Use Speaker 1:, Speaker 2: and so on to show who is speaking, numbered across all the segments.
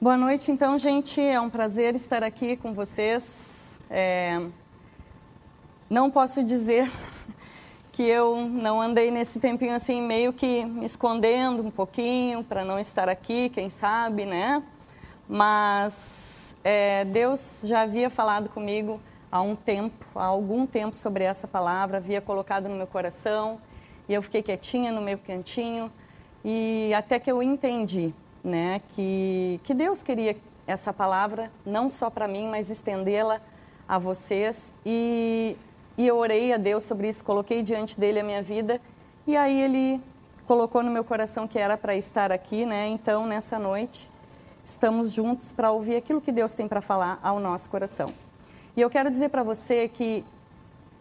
Speaker 1: Boa noite, então, gente. É um prazer estar aqui com vocês. É... Não posso dizer que eu não andei nesse tempinho assim, meio que me escondendo um pouquinho para não estar aqui, quem sabe, né? Mas é, Deus já havia falado comigo há um tempo, há algum tempo sobre essa palavra, havia colocado no meu coração e eu fiquei quietinha no meu cantinho e até que eu entendi né, que, que Deus queria essa palavra não só para mim, mas estendê-la a vocês. E, e eu orei a Deus sobre isso, coloquei diante dele a minha vida e aí ele colocou no meu coração que era para estar aqui, né? Então, nessa noite, estamos juntos para ouvir aquilo que Deus tem para falar ao nosso coração. E eu quero dizer para você que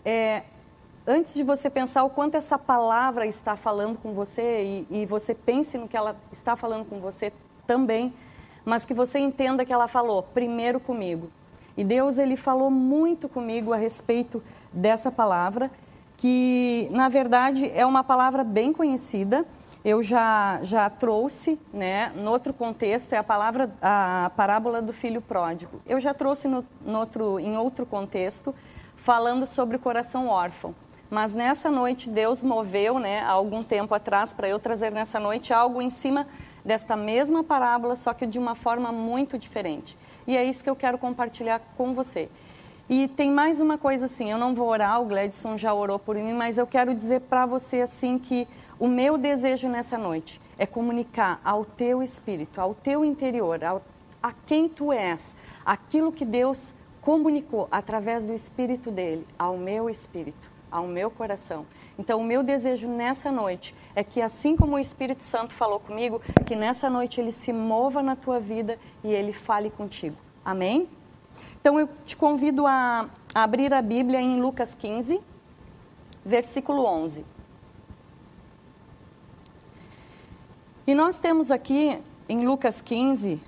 Speaker 1: é, antes de você pensar o quanto essa palavra está falando com você e, e, você pense no que ela está falando com você também, mas que você entenda que ela falou primeiro comigo. E Deus ele falou muito comigo a respeito dessa palavra, que na verdade é uma palavra bem conhecida. Eu já já trouxe, né, no outro contexto é a palavra a parábola do filho pródigo. Eu já trouxe no, no outro em outro contexto falando sobre o coração órfão. Mas nessa noite Deus moveu, né, há algum tempo atrás, para eu trazer nessa noite algo em cima desta mesma parábola, só que de uma forma muito diferente. E é isso que eu quero compartilhar com você. E tem mais uma coisa assim, eu não vou orar, o Gladson já orou por mim, mas eu quero dizer para você assim que o meu desejo nessa noite é comunicar ao teu espírito, ao teu interior, ao, a quem tu és, aquilo que Deus comunicou através do espírito dele, ao meu espírito ao meu coração. Então, o meu desejo nessa noite é que, assim como o Espírito Santo falou comigo, que nessa noite ele se mova na tua vida e ele fale contigo. Amém? Então, eu te convido a abrir a Bíblia em Lucas 15, versículo 11. E nós temos aqui, em Lucas 15,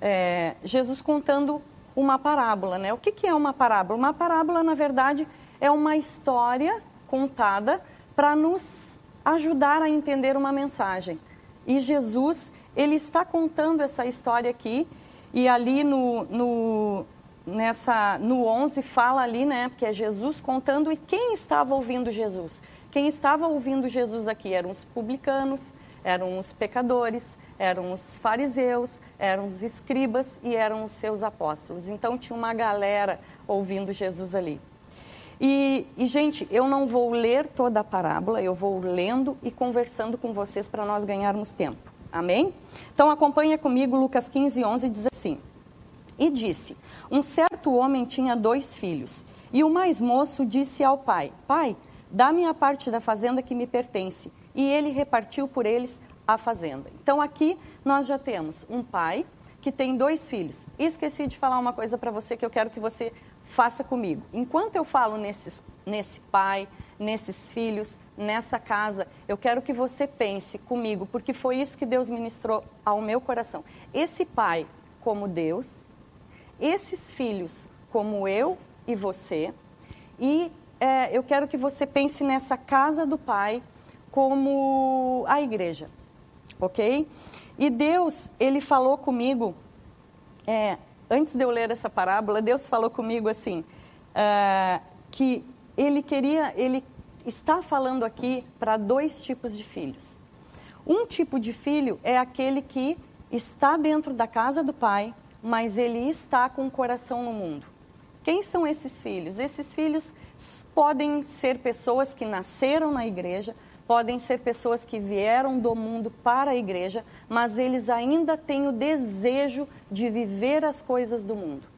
Speaker 1: é, Jesus contando uma parábola, né? O que, que é uma parábola? Uma parábola, na verdade, é uma história contada para nos ajudar a entender uma mensagem. E Jesus, ele está contando essa história aqui, e ali no, no, nessa, no 11 fala ali, né, que é Jesus contando, e quem estava ouvindo Jesus? Quem estava ouvindo Jesus aqui eram os publicanos, eram os pecadores, eram os fariseus, eram os escribas e eram os seus apóstolos. Então tinha uma galera ouvindo Jesus ali. E, e, gente, eu não vou ler toda a parábola, eu vou lendo e conversando com vocês para nós ganharmos tempo. Amém? Então acompanha comigo Lucas 15, 11, diz assim. E disse, um certo homem tinha dois filhos, e o mais moço disse ao pai, pai, dá-me a parte da fazenda que me pertence. E ele repartiu por eles a fazenda. Então aqui nós já temos um pai que tem dois filhos. Esqueci de falar uma coisa para você que eu quero que você faça comigo. Enquanto eu falo nesses, nesse pai, nesses filhos, nessa casa, eu quero que você pense comigo, porque foi isso que Deus ministrou ao meu coração. Esse pai, como Deus, esses filhos, como eu e você, e é, eu quero que você pense nessa casa do pai como a igreja, ok? E Deus, ele falou comigo é, antes de eu ler essa parábola, Deus falou comigo assim, uh, que ele queria, ele está falando aqui para dois tipos de filhos. Um tipo de filho é aquele que está dentro da casa do pai, mas ele está com o coração no mundo. Quem são esses filhos? Esses filhos podem ser pessoas que nasceram na igreja, podem ser pessoas que vieram do mundo para a igreja, mas eles ainda têm o desejo de viver as coisas do mundo.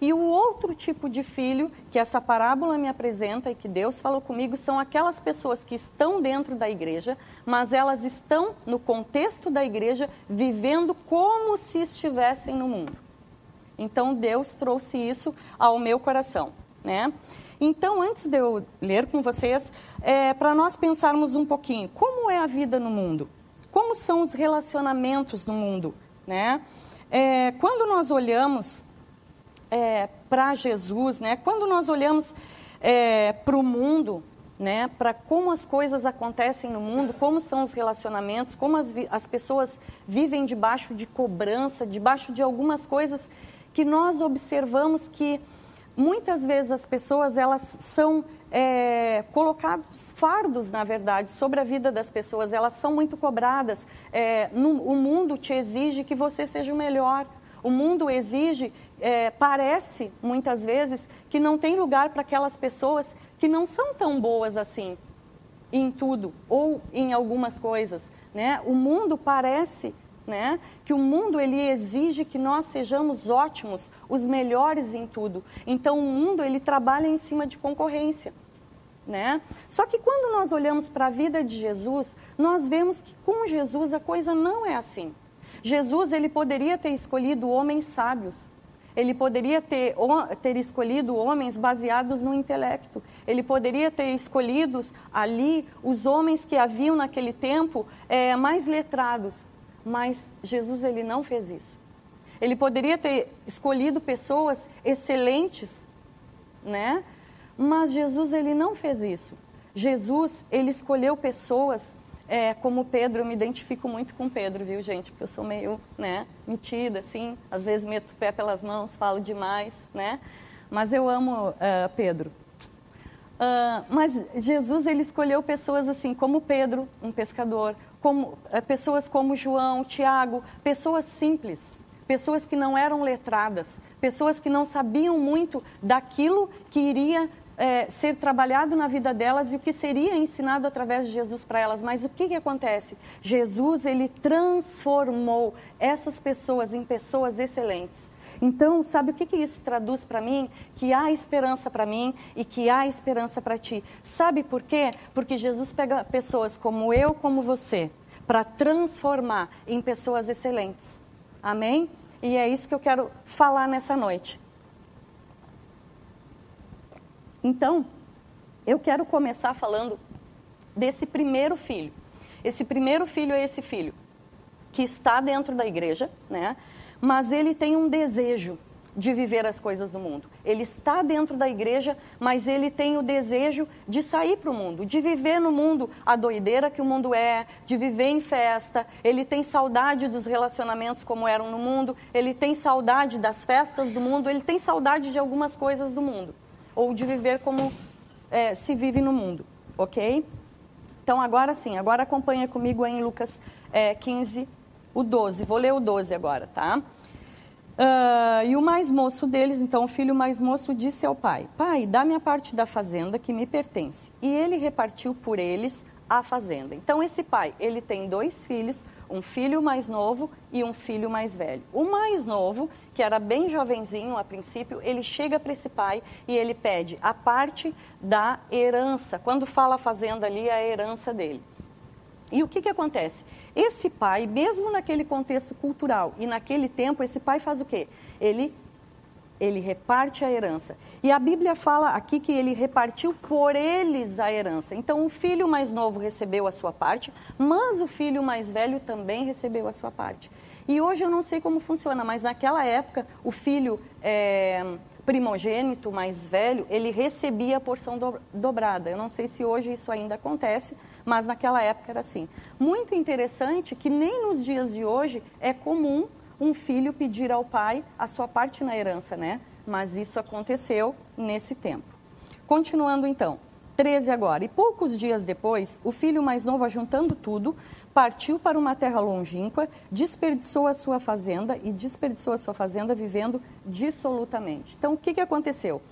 Speaker 1: E o outro tipo de filho que essa parábola me apresenta e que Deus falou comigo são aquelas pessoas que estão dentro da igreja, mas elas estão no contexto da igreja vivendo como se estivessem no mundo. Então Deus trouxe isso ao meu coração, né? Então, antes de eu ler com vocês, é, para nós pensarmos um pouquinho, como é a vida no mundo? Como são os relacionamentos no mundo? Né? É, quando nós olhamos é, para Jesus, né? quando nós olhamos é, para o mundo, né, para como as coisas acontecem no mundo, como são os relacionamentos, como as, as pessoas vivem debaixo de cobrança, debaixo de algumas coisas que nós observamos que muitas vezes as pessoas elas são é, colocados fardos, na verdade, sobre a vida das pessoas. Elas são muito cobradas. É, no, o mundo te exige que você seja o melhor. O mundo exige, é, parece muitas vezes, que não tem lugar para aquelas pessoas que não são tão boas assim em tudo ou em algumas coisas. Né? O mundo parece né? Que o mundo ele exige que nós sejamos ótimos, os melhores em tudo. Então o mundo ele trabalha em cima de concorrência, né? Só que quando nós olhamos para a vida de Jesus, nós vemos que com Jesus a coisa não é assim. Jesus ele poderia ter escolhido homens sábios. Ele poderia ter, ter escolhido homens baseados no intelecto. Ele poderia ter escolhido ali os homens que haviam naquele tempo é, mais letrados. Mas Jesus ele não fez isso. Ele poderia ter escolhido pessoas excelentes, né? Mas Jesus ele não fez isso. Jesus ele escolheu pessoas é, como Pedro, eu me identifico muito com Pedro, viu, gente? Porque eu sou meio, né, metida, assim, às vezes meto o pé pelas mãos, falo demais, né? Mas eu amo uh, Pedro. Uh, mas Jesus, ele escolheu pessoas assim, como Pedro, um pescador, como, uh, pessoas como João, Tiago, pessoas simples, pessoas que não eram letradas, pessoas que não sabiam muito daquilo que iria é, ser trabalhado na vida delas e o que seria ensinado através de Jesus para elas. Mas o que, que acontece? Jesus, ele transformou essas pessoas em pessoas excelentes. Então, sabe o que, que isso traduz para mim? Que há esperança para mim e que há esperança para ti. Sabe por quê? Porque Jesus pega pessoas como eu, como você, para transformar em pessoas excelentes. Amém? E é isso que eu quero falar nessa noite. Então, eu quero começar falando desse primeiro filho. Esse primeiro filho é esse filho que está dentro da igreja, né? Mas ele tem um desejo de viver as coisas do mundo. Ele está dentro da igreja, mas ele tem o desejo de sair para o mundo, de viver no mundo a doideira que o mundo é, de viver em festa. Ele tem saudade dos relacionamentos como eram no mundo, ele tem saudade das festas do mundo, ele tem saudade de algumas coisas do mundo ou de viver como é, se vive no mundo, ok? Então, agora sim, agora acompanha comigo em Lucas é, 15, o 12. Vou ler o 12 agora, tá? Uh, e o mais moço deles, então o filho mais moço, disse ao pai: Pai, dá-me a parte da fazenda que me pertence. E ele repartiu por eles a fazenda. Então, esse pai, ele tem dois filhos, um filho mais novo e um filho mais velho. O mais novo, que era bem jovenzinho a princípio, ele chega para esse pai e ele pede a parte da herança. Quando fala fazenda ali, é a herança dele. E o que, que acontece? Esse pai, mesmo naquele contexto cultural e naquele tempo, esse pai faz o quê? Ele ele reparte a herança. E a Bíblia fala aqui que ele repartiu por eles a herança. Então, o filho mais novo recebeu a sua parte, mas o filho mais velho também recebeu a sua parte. E hoje eu não sei como funciona, mas naquela época, o filho é, primogênito mais velho, ele recebia a porção do, dobrada. Eu não sei se hoje isso ainda acontece, mas naquela época era assim. Muito interessante que nem nos dias de hoje é comum um filho pedir ao pai a sua parte na herança, né? Mas isso aconteceu nesse tempo. Continuando então, 13 agora. E poucos dias depois, o filho mais novo, ajuntando tudo, partiu para uma terra longínqua, desperdiçou a sua fazenda e desperdiçou a sua fazenda vivendo dissolutamente. Então, o que, que aconteceu?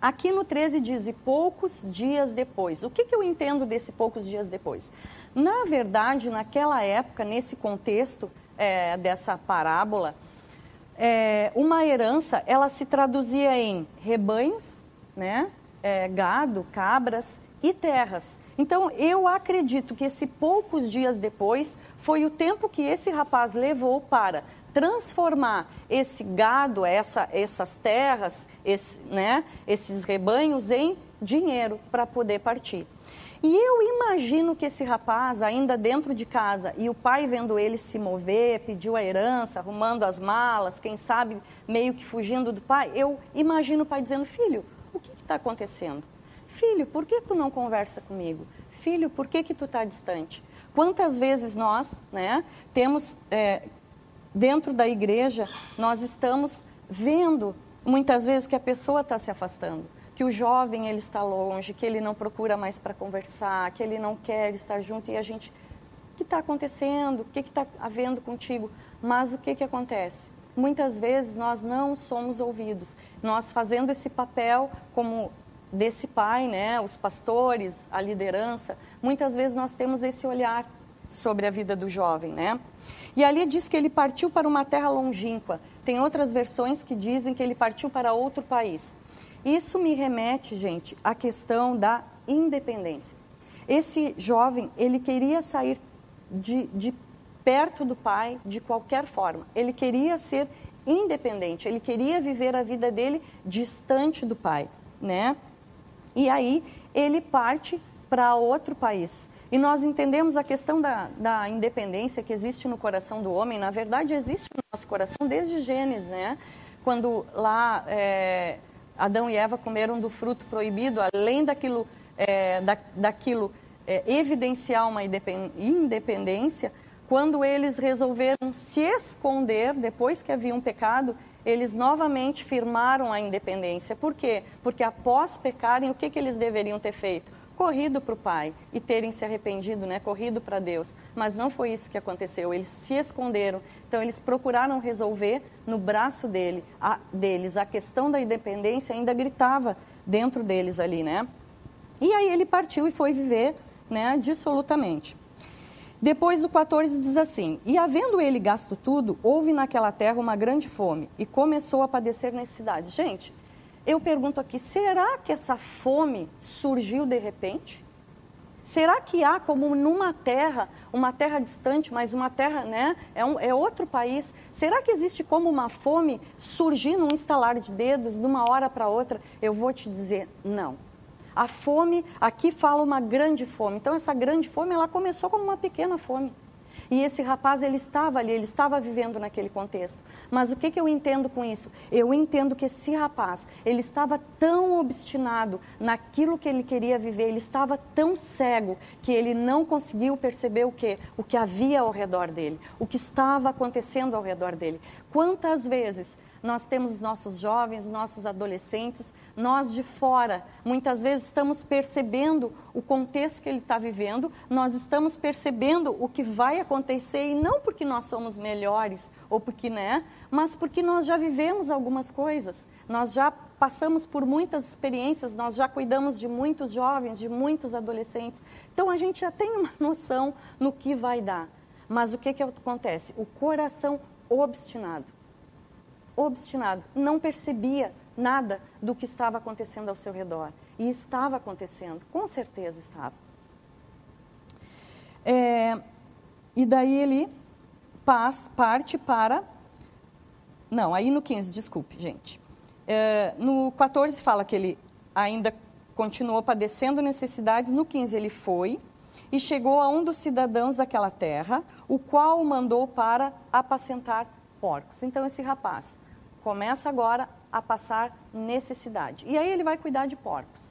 Speaker 1: Aqui no 13 diz, e poucos dias depois. O que, que eu entendo desse poucos dias depois? Na verdade, naquela época, nesse contexto, é, dessa parábola, é, uma herança, ela se traduzia em rebanhos, né, é, gado, cabras e terras. Então, eu acredito que esse poucos dias depois foi o tempo que esse rapaz levou para transformar esse gado, essa, essas terras, esse, né, esses rebanhos em dinheiro para poder partir. E eu imagino que esse rapaz, ainda dentro de casa, e o pai vendo ele se mover, pediu a herança, arrumando as malas, quem sabe meio que fugindo do pai, eu imagino o pai dizendo: Filho, o que está acontecendo? Filho, por que tu não conversa comigo? Filho, por que que tu está distante? Quantas vezes nós, né, temos é, dentro da igreja, nós estamos vendo muitas vezes que a pessoa está se afastando, que o jovem ele está longe, que ele não procura mais para conversar, que ele não quer estar junto e a gente, o que está acontecendo? O que está havendo contigo? Mas o que que acontece? Muitas vezes nós não somos ouvidos. Nós fazendo esse papel como desse pai, né, os pastores, a liderança, muitas vezes nós temos esse olhar sobre a vida do jovem, né? E ali diz que ele partiu para uma terra longínqua. Tem outras versões que dizem que ele partiu para outro país. Isso me remete, gente, à questão da independência. Esse jovem, ele queria sair de, de perto do pai de qualquer forma. Ele queria ser independente, ele queria viver a vida dele distante do pai, né? E aí ele parte para outro país. E nós entendemos a questão da, da independência que existe no coração do homem, na verdade existe no nosso coração desde Gênesis, né? Quando lá é, Adão e Eva comeram do fruto proibido, além daquilo, é, da, daquilo é, evidenciar uma independência, quando eles resolveram se esconder depois que havia um pecado, eles novamente firmaram a independência. Por quê? Porque após pecarem, o que, que eles deveriam ter feito? corrido para o Pai e terem se arrependido, né, corrido para Deus. Mas não foi isso que aconteceu. Eles se esconderam. Então eles procuraram resolver no braço dele, a, deles. A questão da independência ainda gritava dentro deles ali, né? E aí ele partiu e foi viver, né, dissolutamente. Depois o 14 diz assim: E havendo ele gasto tudo, houve naquela terra uma grande fome e começou a padecer necessidade. Gente, eu pergunto aqui: será que essa fome surgiu de repente? Será que há como numa terra, uma terra distante, mas uma terra, né, é, um, é outro país, será que existe como uma fome surgir num estalar de dedos, de uma hora para outra? Eu vou te dizer, não. A fome, aqui fala uma grande fome. Então essa grande fome, ela começou como uma pequena fome. E esse rapaz, ele estava ali, ele estava vivendo naquele contexto. Mas o que, que eu entendo com isso? Eu entendo que esse rapaz, ele estava tão obstinado naquilo que ele queria viver, ele estava tão cego que ele não conseguiu perceber o que? O que havia ao redor dele, o que estava acontecendo ao redor dele. Quantas vezes nós temos os nossos jovens, nossos adolescentes, nós de fora, muitas vezes estamos percebendo o contexto que ele está vivendo, nós estamos percebendo o que vai acontecer e não porque nós somos melhores ou porque, né, mas porque nós já vivemos algumas coisas, nós já passamos por muitas experiências, nós já cuidamos de muitos jovens, de muitos adolescentes, então a gente já tem uma noção no que vai dar. Mas o que, que acontece? O coração obstinado obstinado, não percebia nada do que estava acontecendo ao seu redor. E estava acontecendo, com certeza estava. É, e daí ele paz, parte para. Não, aí no 15, desculpe, gente. É, no 14 fala que ele ainda continuou padecendo necessidades. No 15 ele foi e chegou a um dos cidadãos daquela terra, o qual o mandou para apacentar porcos. Então esse rapaz começa agora a passar necessidade. E aí ele vai cuidar de porcos.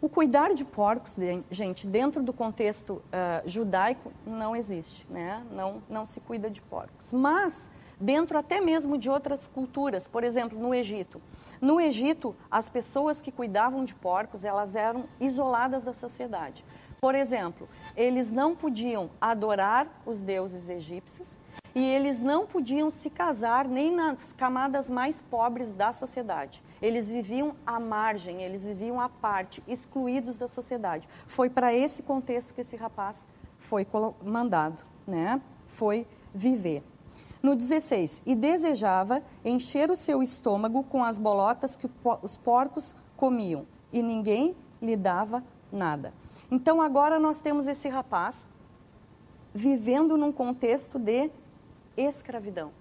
Speaker 1: O cuidar de porcos, gente, dentro do contexto uh, judaico, não existe, né? Não, não se cuida de porcos. Mas, dentro até mesmo de outras culturas, por exemplo, no Egito. No Egito, as pessoas que cuidavam de porcos, elas eram isoladas da sociedade. Por exemplo, eles não podiam adorar os deuses egípcios, e eles não podiam se casar nem nas camadas mais pobres da sociedade. Eles viviam à margem, eles viviam à parte, excluídos da sociedade. Foi para esse contexto que esse rapaz foi mandado, né? Foi viver. No 16, e desejava encher o seu estômago com as bolotas que os porcos comiam, e ninguém lhe dava nada. Então agora nós temos esse rapaz vivendo num contexto de escravidão.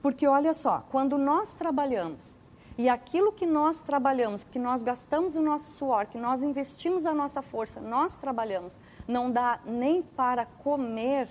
Speaker 1: Porque olha só, quando nós trabalhamos e aquilo que nós trabalhamos, que nós gastamos o nosso suor, que nós investimos a nossa força, nós trabalhamos, não dá nem para comer,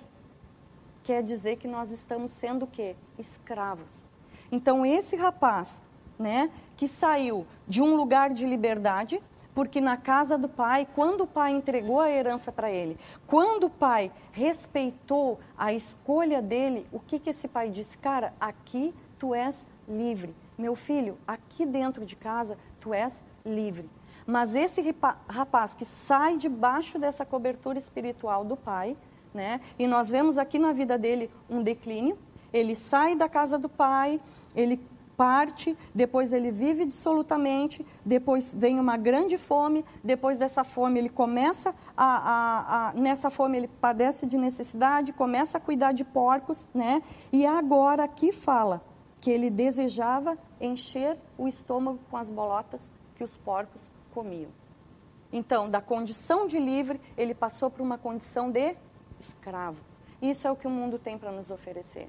Speaker 1: quer dizer que nós estamos sendo o quê? Escravos. Então esse rapaz, né, que saiu de um lugar de liberdade porque na casa do pai, quando o pai entregou a herança para ele, quando o pai respeitou a escolha dele, o que, que esse pai disse? Cara, aqui tu és livre. Meu filho, aqui dentro de casa tu és livre. Mas esse rapaz que sai debaixo dessa cobertura espiritual do pai, né? E nós vemos aqui na vida dele um declínio. Ele sai da casa do pai, ele parte, depois ele vive dissolutamente, depois vem uma grande fome, depois dessa fome ele começa a, a, a, nessa fome ele padece de necessidade, começa a cuidar de porcos, né? E agora aqui fala que ele desejava encher o estômago com as bolotas que os porcos comiam. Então, da condição de livre, ele passou para uma condição de escravo. Isso é o que o mundo tem para nos oferecer.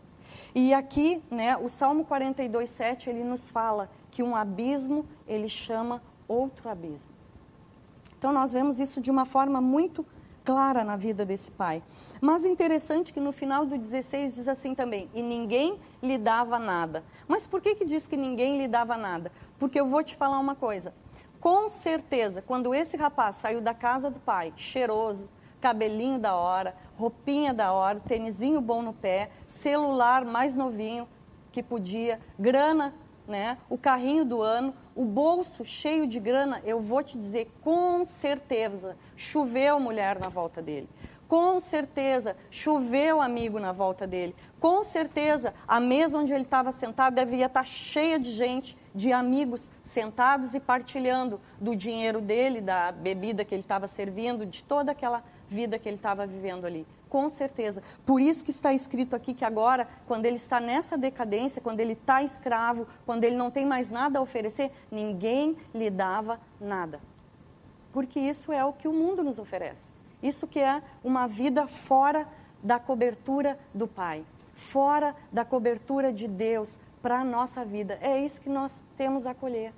Speaker 1: E aqui, né, o Salmo 42, 7, ele nos fala que um abismo, ele chama outro abismo. Então, nós vemos isso de uma forma muito clara na vida desse pai. Mas interessante que no final do 16 diz assim também, e ninguém lhe dava nada. Mas por que, que diz que ninguém lhe dava nada? Porque eu vou te falar uma coisa. Com certeza, quando esse rapaz saiu da casa do pai, cheiroso, cabelinho da hora, roupinha da hora, tênisinho bom no pé, celular mais novinho que podia, grana, né? O carrinho do ano, o bolso cheio de grana, eu vou te dizer com certeza, choveu mulher na volta dele. Com certeza, choveu amigo na volta dele. Com certeza, a mesa onde ele estava sentado devia estar cheia de gente, de amigos sentados e partilhando do dinheiro dele, da bebida que ele estava servindo, de toda aquela vida que ele estava vivendo ali. Com certeza. Por isso que está escrito aqui que agora, quando ele está nessa decadência, quando ele está escravo, quando ele não tem mais nada a oferecer, ninguém lhe dava nada. Porque isso é o que o mundo nos oferece. Isso que é uma vida fora da cobertura do Pai, fora da cobertura de Deus para a nossa vida. É isso que nós temos a acolher.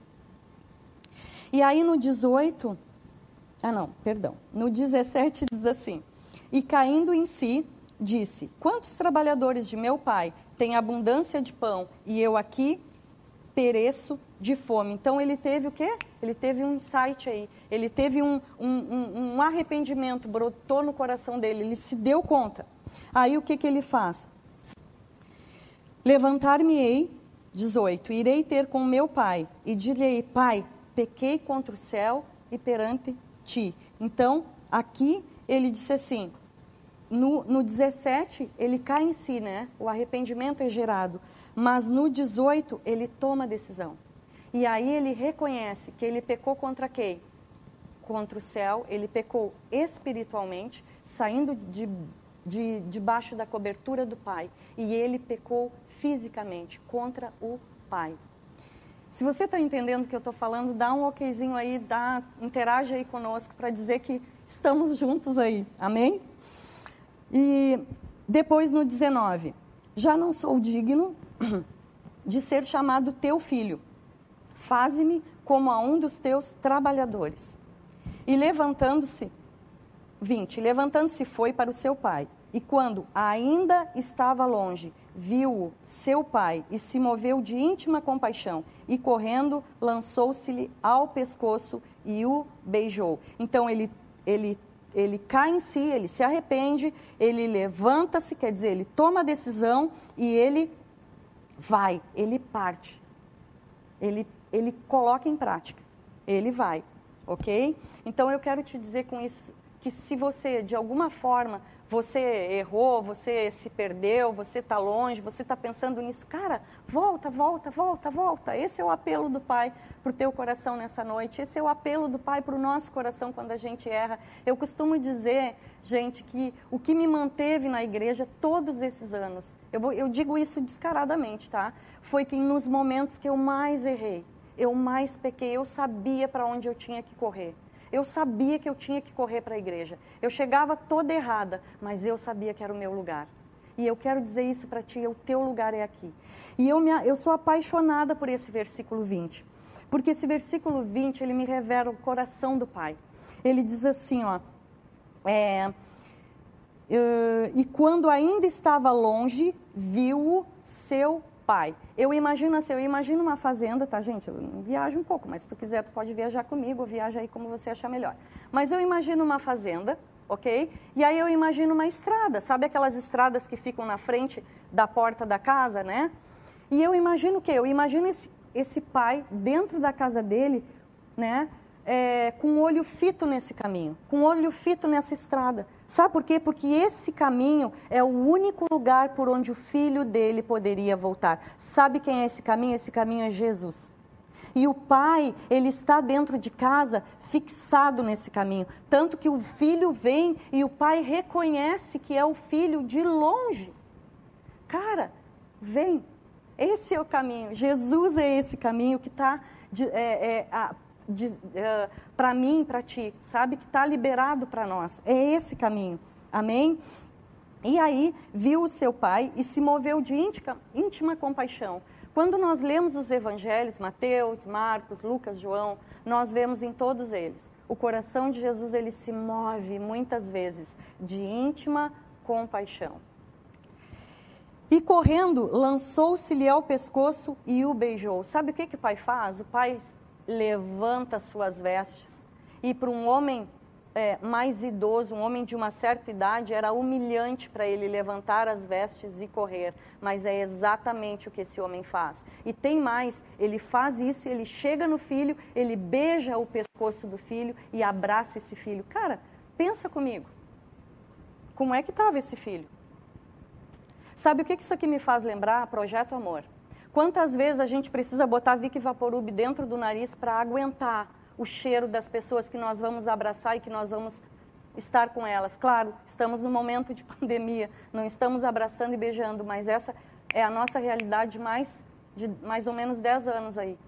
Speaker 1: E aí no 18, ah não, perdão, no 17 diz assim: E caindo em si, disse: Quantos trabalhadores de meu pai têm abundância de pão e eu aqui pereço de fome. Então ele teve o quê? Ele teve um insight aí, ele teve um, um, um, arrependimento, brotou no coração dele, ele se deu conta. Aí o que, que ele faz? Levantar-me-ei, 18, irei ter com meu pai e direi, pai, pequei contra o céu e perante ti. Então, aqui ele disse assim, no, no 17 ele cai em si, né? O arrependimento é gerado. Mas no 18 ele toma a decisão. E aí ele reconhece que ele pecou contra quem? Contra o céu, ele pecou espiritualmente, saindo de, de debaixo da cobertura do Pai. E ele pecou fisicamente contra o Pai. Se você está entendendo o que eu estou falando, dá um okzinho aí, dá, interage aí conosco para dizer que estamos juntos aí. Amém? E depois no 19, já não sou digno de ser chamado teu filho faze-me como a um dos teus trabalhadores. E levantando-se, 20, levantando-se foi para o seu pai. E quando ainda estava longe, viu-o seu pai e se moveu de íntima compaixão e correndo lançou-se-lhe ao pescoço e o beijou. Então ele ele ele cai em si, ele se arrepende, ele levanta-se, quer dizer, ele toma a decisão e ele vai, ele parte. Ele ele coloca em prática, ele vai, ok? Então eu quero te dizer com isso que se você, de alguma forma, você errou, você se perdeu, você está longe, você está pensando nisso, cara, volta, volta, volta, volta. Esse é o apelo do Pai para o teu coração nessa noite. Esse é o apelo do Pai para o nosso coração quando a gente erra. Eu costumo dizer, gente, que o que me manteve na igreja todos esses anos, eu, vou, eu digo isso descaradamente, tá? Foi que nos momentos que eu mais errei, eu mais pequei, eu sabia para onde eu tinha que correr. Eu sabia que eu tinha que correr para a igreja. Eu chegava toda errada, mas eu sabia que era o meu lugar. E eu quero dizer isso para ti, o teu lugar é aqui. E eu, me, eu sou apaixonada por esse versículo 20. Porque esse versículo 20, ele me revela o coração do Pai. Ele diz assim, ó... É, uh, e quando ainda estava longe, viu-o seu pai. Eu imagino assim, eu imagino uma fazenda, tá, gente? Eu viajo um pouco, mas se tu quiser, tu pode viajar comigo, viaja aí como você achar melhor. Mas eu imagino uma fazenda, ok? E aí eu imagino uma estrada, sabe aquelas estradas que ficam na frente da porta da casa, né? E eu imagino o quê? Eu imagino esse, esse pai dentro da casa dele, né? É, com olho fito nesse caminho, com olho fito nessa estrada. Sabe por quê? Porque esse caminho é o único lugar por onde o filho dele poderia voltar. Sabe quem é esse caminho? Esse caminho é Jesus. E o pai, ele está dentro de casa, fixado nesse caminho. Tanto que o filho vem e o pai reconhece que é o filho de longe. Cara, vem. Esse é o caminho. Jesus é esse caminho que está é, é, uh, para mim, para ti, sabe? Que está liberado para nós. É esse caminho. Amém? E aí viu o seu pai e se moveu de íntima, íntima compaixão. Quando nós lemos os evangelhos, Mateus, Marcos, Lucas, João, nós vemos em todos eles. O coração de Jesus ele se move muitas vezes de íntima compaixão. E correndo, lançou-se-lhe ao pescoço e o beijou. Sabe o que, que o pai faz? O pai levanta suas vestes. E para um homem é, mais idoso, um homem de uma certa idade, era humilhante para ele levantar as vestes e correr. Mas é exatamente o que esse homem faz. E tem mais: ele faz isso, ele chega no filho, ele beija o pescoço do filho e abraça esse filho. Cara, pensa comigo. Como é que estava esse filho? Sabe o que isso aqui me faz lembrar? Projeto Amor. Quantas vezes a gente precisa botar Vic Vaporub dentro do nariz para aguentar o cheiro das pessoas que nós vamos abraçar e que nós vamos estar com elas? Claro, estamos no momento de pandemia, não estamos abraçando e beijando, mas essa é a nossa realidade de mais, de mais ou menos 10 anos aí.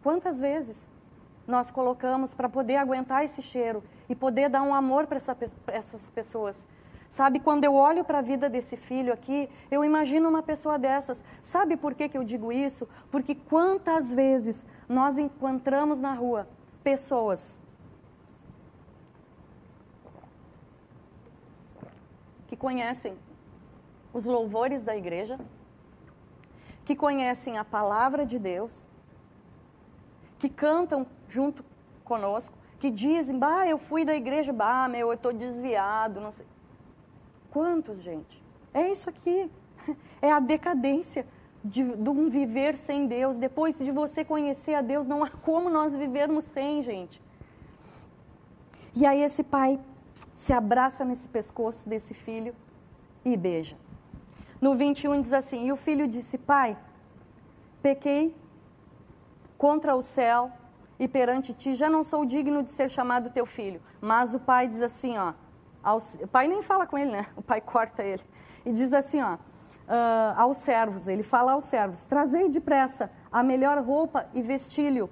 Speaker 1: Quantas vezes nós colocamos para poder aguentar esse cheiro e poder dar um amor para essa, essas pessoas? Sabe, quando eu olho para a vida desse filho aqui, eu imagino uma pessoa dessas. Sabe por que, que eu digo isso? Porque quantas vezes nós encontramos na rua pessoas que conhecem os louvores da igreja, que conhecem a palavra de Deus, que cantam junto conosco, que dizem, bah, eu fui da igreja, bah, meu, eu estou desviado, não sei. Quantos, gente? É isso aqui. É a decadência de, de, um viver sem Deus. Depois de você conhecer a Deus, não há como nós vivermos sem, gente. E aí esse pai se abraça nesse pescoço desse filho e beija. No 21 diz assim: E o filho disse: Pai, pequei contra o céu e perante ti, já não sou digno de ser chamado teu filho. Mas o pai diz assim: Ó o pai nem fala com ele, né? O pai corta ele. E diz assim, ó, uh, aos servos, ele fala aos servos, trazei depressa a melhor roupa e vestilho,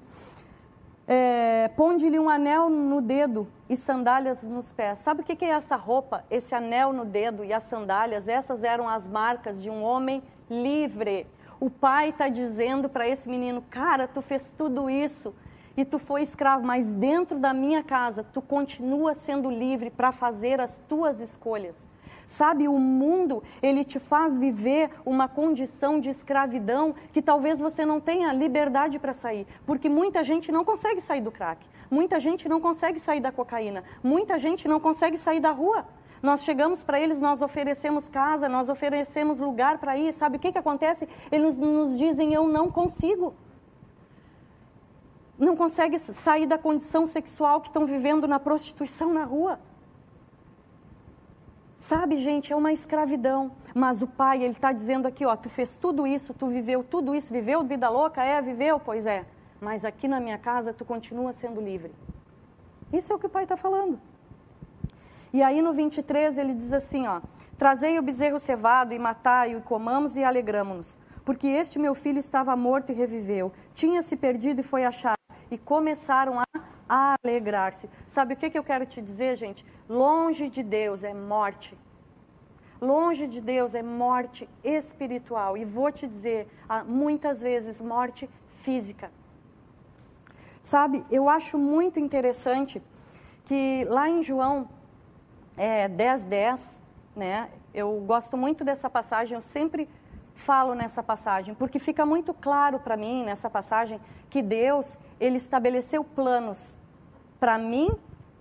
Speaker 1: é, ponde-lhe um anel no dedo e sandálias nos pés. Sabe o que é essa roupa, esse anel no dedo e as sandálias? Essas eram as marcas de um homem livre. O pai está dizendo para esse menino, cara, tu fez tudo isso e tu foi escravo, mas dentro da minha casa tu continua sendo livre para fazer as tuas escolhas. Sabe, o mundo, ele te faz viver uma condição de escravidão que talvez você não tenha liberdade para sair, porque muita gente não consegue sair do crack, muita gente não consegue sair da cocaína, muita gente não consegue sair da rua. Nós chegamos para eles, nós oferecemos casa, nós oferecemos lugar para ir, sabe o que, que acontece? Eles nos dizem, eu não consigo não conseguem sair da condição sexual que estão vivendo na prostituição na rua. Sabe, gente, é uma escravidão. Mas o pai, ele está dizendo aqui, ó, tu fez tudo isso, tu viveu tudo isso, viveu vida louca? É, viveu? Pois é. Mas aqui na minha casa tu continua sendo livre. Isso é o que o pai está falando. E aí no 23 ele diz assim, ó, trazei o bezerro cevado e matai-o e comamos e alegramo-nos. Porque este meu filho estava morto e reviveu, tinha se perdido e foi achado e começaram a alegrar-se. Sabe o que, que eu quero te dizer, gente? Longe de Deus é morte. Longe de Deus é morte espiritual. E vou te dizer, muitas vezes, morte física. Sabe, eu acho muito interessante que lá em João é, 10, 10, né? Eu gosto muito dessa passagem, eu sempre falo nessa passagem? Porque fica muito claro para mim nessa passagem que Deus, ele estabeleceu planos para mim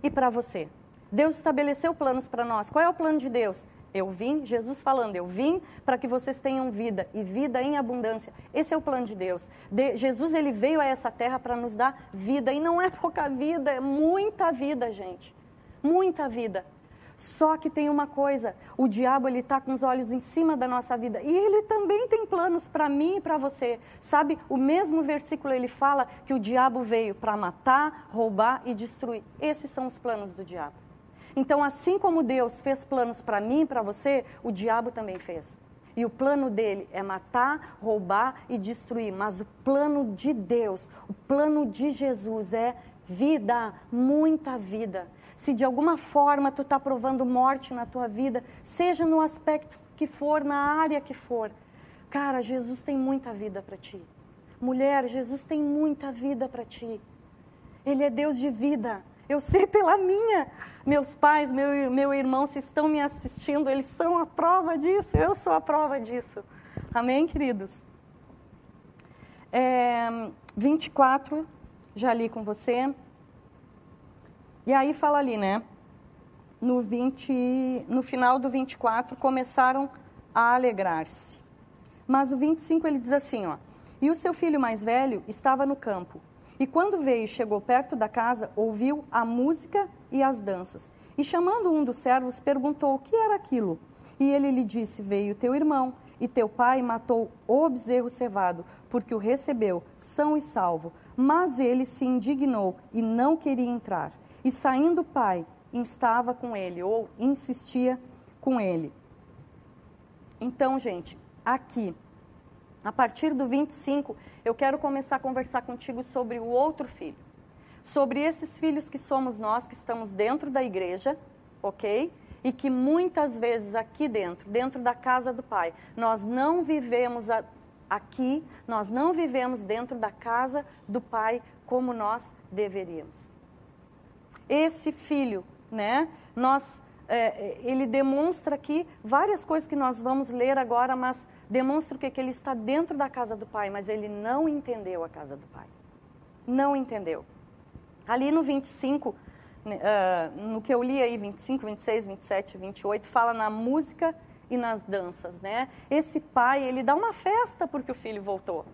Speaker 1: e para você. Deus estabeleceu planos para nós. Qual é o plano de Deus? Eu vim, Jesus falando, eu vim para que vocês tenham vida e vida em abundância. Esse é o plano de Deus. De, Jesus ele veio a essa terra para nos dar vida e não é pouca vida, é muita vida, gente. Muita vida. Só que tem uma coisa, o diabo ele está com os olhos em cima da nossa vida e ele também tem planos para mim e para você. Sabe, o mesmo versículo ele fala que o diabo veio para matar, roubar e destruir. Esses são os planos do diabo. Então, assim como Deus fez planos para mim e para você, o diabo também fez. E o plano dele é matar, roubar e destruir. Mas o plano de Deus, o plano de Jesus é vida, muita vida se de alguma forma tu está provando morte na tua vida, seja no aspecto que for, na área que for, cara, Jesus tem muita vida para ti. Mulher, Jesus tem muita vida para ti. Ele é Deus de vida. Eu sei pela minha. Meus pais, meu, meu irmão, se estão me assistindo, eles são a prova disso. Eu sou a prova disso. Amém, queridos? É, 24, já li com você. E aí fala ali, né? No, 20, no final do 24, começaram a alegrar-se. Mas o 25 ele diz assim, ó. E o seu filho mais velho estava no campo. E quando veio e chegou perto da casa, ouviu a música e as danças. E chamando um dos servos, perguntou o que era aquilo. E ele lhe disse: Veio teu irmão, e teu pai matou o bezerro cevado, porque o recebeu são e salvo. Mas ele se indignou e não queria entrar. E saindo o pai, instava com ele, ou insistia com ele. Então, gente, aqui, a partir do 25, eu quero começar a conversar contigo sobre o outro filho. Sobre esses filhos que somos nós, que estamos dentro da igreja, ok? E que muitas vezes aqui dentro, dentro da casa do Pai, nós não vivemos a, aqui, nós não vivemos dentro da casa do Pai como nós deveríamos esse filho, né? Nós, é, ele demonstra aqui várias coisas que nós vamos ler agora, mas demonstra o que? Que ele está dentro da casa do pai, mas ele não entendeu a casa do pai. Não entendeu. Ali no 25, uh, no que eu li aí, 25, 26, 27, 28, fala na música e nas danças, né? Esse pai, ele dá uma festa porque o filho voltou.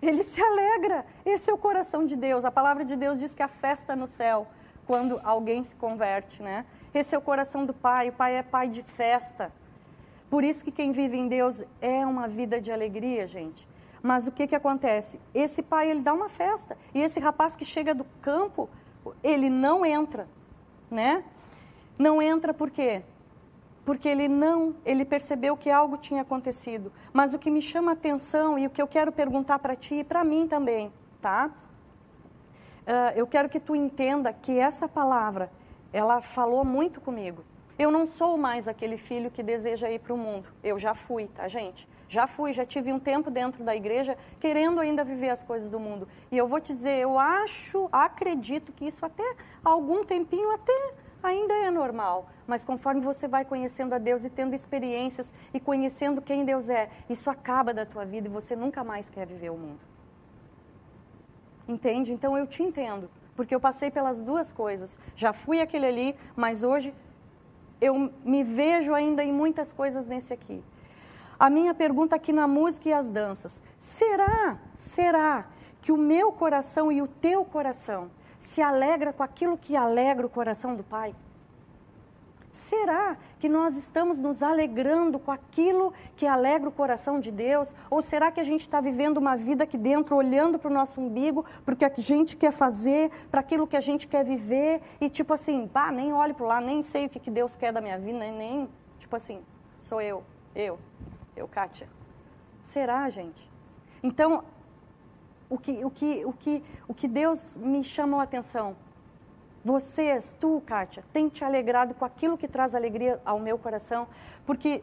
Speaker 1: Ele se alegra. Esse é o coração de Deus. A palavra de Deus diz que a festa no céu quando alguém se converte, né? Esse é o coração do Pai, o Pai é Pai de festa. Por isso que quem vive em Deus é uma vida de alegria, gente. Mas o que que acontece? Esse pai, ele dá uma festa. E esse rapaz que chega do campo, ele não entra, né? Não entra por quê? Porque ele não, ele percebeu que algo tinha acontecido. Mas o que me chama atenção e o que eu quero perguntar para ti e para mim também, tá? uh, eu quero que tu entenda que essa palavra, ela falou muito comigo. Eu não sou mais aquele filho que deseja ir para o mundo. Eu já fui, tá, gente? Já fui, já tive um tempo dentro da igreja querendo ainda viver as coisas do mundo. E eu vou te dizer, eu acho, acredito que isso até algum tempinho até ainda é normal. Mas conforme você vai conhecendo a Deus e tendo experiências e conhecendo quem Deus é, isso acaba da tua vida e você nunca mais quer viver o mundo. Entende? Então eu te entendo, porque eu passei pelas duas coisas. Já fui aquele ali, mas hoje eu me vejo ainda em muitas coisas nesse aqui. A minha pergunta aqui na música e as danças: será, será que o meu coração e o teu coração se alegra com aquilo que alegra o coração do Pai? Será que nós estamos nos alegrando com aquilo que alegra o coração de Deus? Ou será que a gente está vivendo uma vida aqui dentro, olhando para o nosso umbigo, para o que a gente quer fazer, para aquilo que a gente quer viver, e tipo assim, pá, nem olho para lá, nem sei o que, que Deus quer da minha vida, nem, nem, tipo assim, sou eu, eu, eu, Kátia. Será, gente? Então, o que, o que, o que, o que Deus me chamou a atenção vocês, tu, Kátia, tem te alegrado com aquilo que traz alegria ao meu coração, porque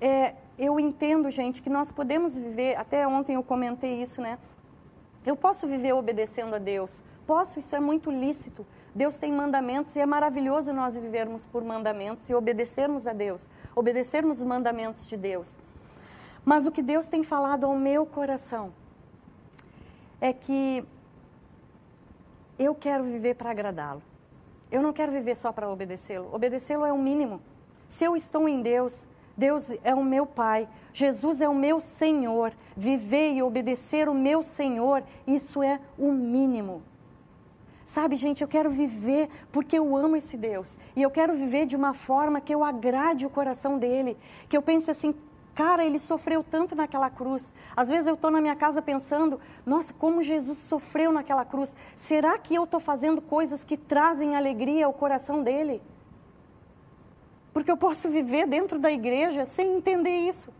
Speaker 1: é, eu entendo, gente, que nós podemos viver, até ontem eu comentei isso, né? Eu posso viver obedecendo a Deus, posso, isso é muito lícito. Deus tem mandamentos e é maravilhoso nós vivermos por mandamentos e obedecermos a Deus, obedecermos os mandamentos de Deus. Mas o que Deus tem falado ao meu coração é que eu quero viver para agradá-lo. Eu não quero viver só para obedecê-lo. Obedecê-lo é o mínimo. Se eu estou em Deus, Deus é o meu Pai, Jesus é o meu Senhor. Viver e obedecer o meu Senhor, isso é o mínimo. Sabe, gente, eu quero viver porque eu amo esse Deus. E eu quero viver de uma forma que eu agrade o coração dele. Que eu pense assim, cara, ele sofreu tanto naquela cruz. Às vezes eu estou na minha casa pensando, nossa, como Jesus sofreu naquela cruz. Será que eu estou fazendo coisas que trazem alegria ao coração dele? Porque eu posso viver dentro da igreja sem entender isso.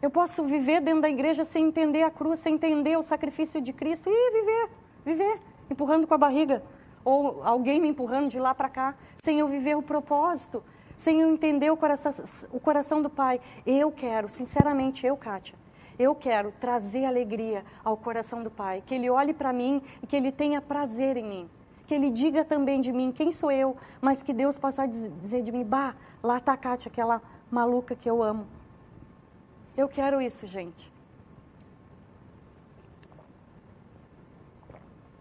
Speaker 1: Eu posso viver dentro da igreja sem entender a cruz, sem entender o sacrifício de Cristo e viver, viver empurrando com a barriga, ou alguém me empurrando de lá para cá, sem eu viver o propósito, eu entender o coração, o coração do Pai. Eu quero, sinceramente, eu, Kátia, eu quero trazer alegria ao coração do Pai, que Ele olhe para mim e que Ele tenha prazer em mim. Que Ele diga também de mim quem sou eu, mas que Deus possa dizer de mim, bah, lá está a Kátia, aquela maluca que eu amo. Eu quero isso, gente.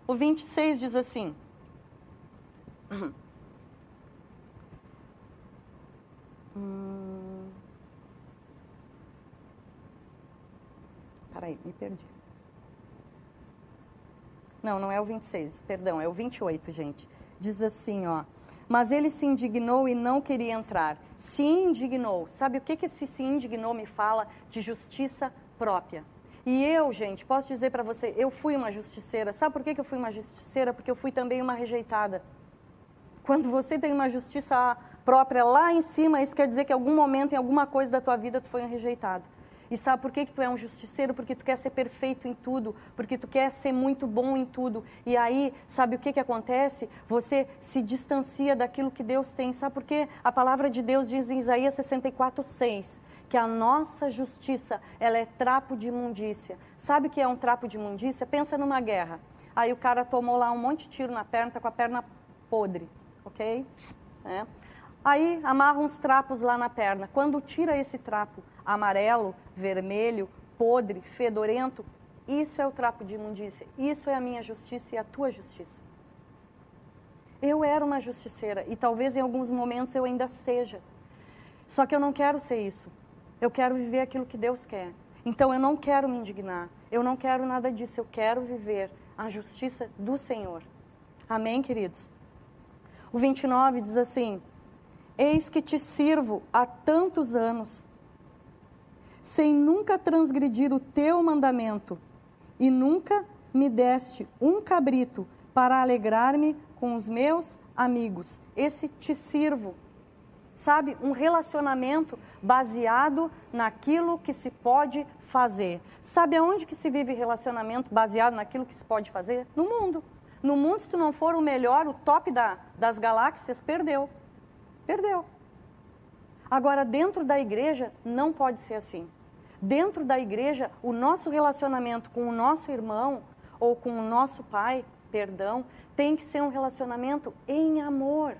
Speaker 1: O 26 diz assim: hum... Peraí, me perdi. Não, não é o 26, perdão, é o 28, gente. Diz assim, ó. Mas ele se indignou e não queria entrar. Se indignou. Sabe o que, que esse se indignou me fala? De justiça própria. E eu, gente, posso dizer para você, eu fui uma justiceira. Sabe por que, que eu fui uma justiceira? Porque eu fui também uma rejeitada. Quando você tem uma justiça própria lá em cima, isso quer dizer que em algum momento, em alguma coisa da tua vida, tu foi um rejeitado. E sabe por que, que tu é um justiceiro? Porque tu quer ser perfeito em tudo, porque tu quer ser muito bom em tudo. E aí, sabe o que, que acontece? Você se distancia daquilo que Deus tem. Sabe por quê? A palavra de Deus diz em Isaías 64, 6 que a nossa justiça ela é trapo de imundícia. Sabe o que é um trapo de imundícia? Pensa numa guerra. Aí o cara tomou lá um monte de tiro na perna, tá com a perna podre, ok? É. Aí amarra uns trapos lá na perna. Quando tira esse trapo amarelo, vermelho, podre, fedorento, isso é o trapo de imundícia. Isso é a minha justiça e a tua justiça. Eu era uma justiceira e talvez em alguns momentos eu ainda seja. Só que eu não quero ser isso. Eu quero viver aquilo que Deus quer. Então eu não quero me indignar. Eu não quero nada disso. Eu quero viver a justiça do Senhor. Amém, queridos? O 29 diz assim: Eis que te sirvo há tantos anos, sem nunca transgredir o teu mandamento, e nunca me deste um cabrito para alegrar-me com os meus amigos. Esse te sirvo sabe, um relacionamento baseado naquilo que se pode fazer. Sabe aonde que se vive relacionamento baseado naquilo que se pode fazer? No mundo. No mundo, se tu não for o melhor, o top da, das galáxias, perdeu. Perdeu. Agora, dentro da igreja, não pode ser assim. Dentro da igreja, o nosso relacionamento com o nosso irmão ou com o nosso pai, perdão, tem que ser um relacionamento em amor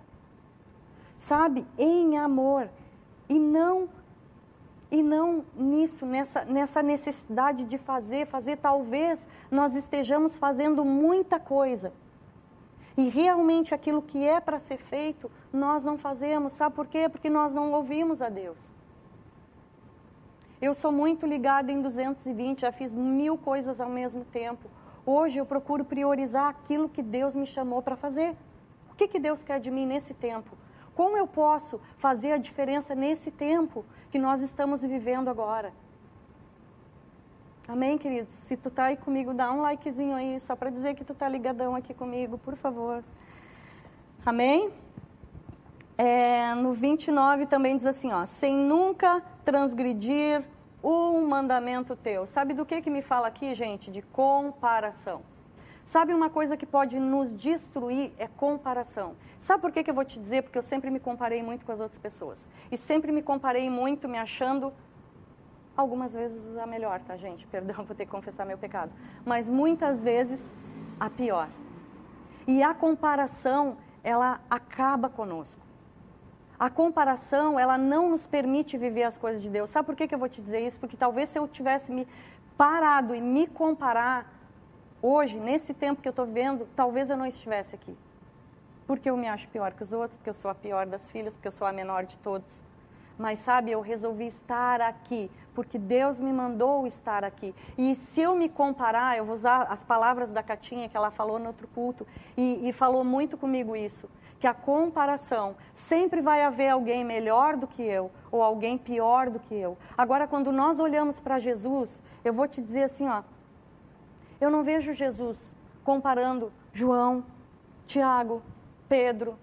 Speaker 1: sabe, em amor e não e não nisso, nessa, nessa necessidade de fazer, fazer, talvez nós estejamos fazendo muita coisa. E realmente aquilo que é para ser feito, nós não fazemos. Sabe por quê? Porque nós não ouvimos a Deus. Eu sou muito ligada em 220, já fiz mil coisas ao mesmo tempo. Hoje eu procuro priorizar aquilo que Deus me chamou para fazer. O que, que Deus quer de mim nesse tempo? Como eu posso fazer a diferença nesse tempo que nós estamos vivendo agora? Amém, queridos? Se tu tá aí comigo, dá um likezinho aí, só para dizer que tu tá ligadão aqui comigo, por favor. Amém? É, no 29 também diz assim, ó, sem nunca transgredir um mandamento teu. Sabe do que que me fala aqui, gente? De comparação. Sabe uma coisa que pode nos destruir é comparação. Sabe por que, que eu vou te dizer? Porque eu sempre me comparei muito com as outras pessoas. E sempre me comparei muito me achando, algumas vezes a melhor, tá, gente? Perdão, vou ter que confessar meu pecado. Mas muitas vezes a pior. E a comparação, ela acaba conosco. A comparação, ela não nos permite viver as coisas de Deus. Sabe por que, que eu vou te dizer isso? Porque talvez se eu tivesse me parado e me comparar hoje, nesse tempo que eu estou vivendo, talvez eu não estivesse aqui. Porque eu me acho pior que os outros, porque eu sou a pior das filhas, porque eu sou a menor de todos. Mas sabe, eu resolvi estar aqui, porque Deus me mandou estar aqui. E se eu me comparar, eu vou usar as palavras da Catinha que ela falou no outro culto, e, e falou muito comigo isso, que a comparação sempre vai haver alguém melhor do que eu, ou alguém pior do que eu. Agora, quando nós olhamos para Jesus, eu vou te dizer assim, ó, eu não vejo Jesus comparando João, Tiago, Pedro,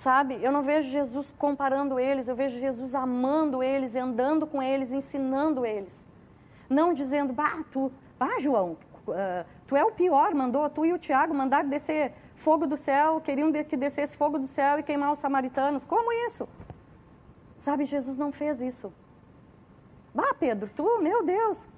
Speaker 1: Sabe? Eu não vejo Jesus comparando eles, eu vejo Jesus amando eles, andando com eles, ensinando eles. Não dizendo, bah, tu, bah, João, uh, tu é o pior, mandou, tu e o Tiago mandaram descer fogo do céu, queriam que descesse fogo do céu e queimar os samaritanos. Como isso? Sabe, Jesus não fez isso. Bah, Pedro, tu, meu Deus,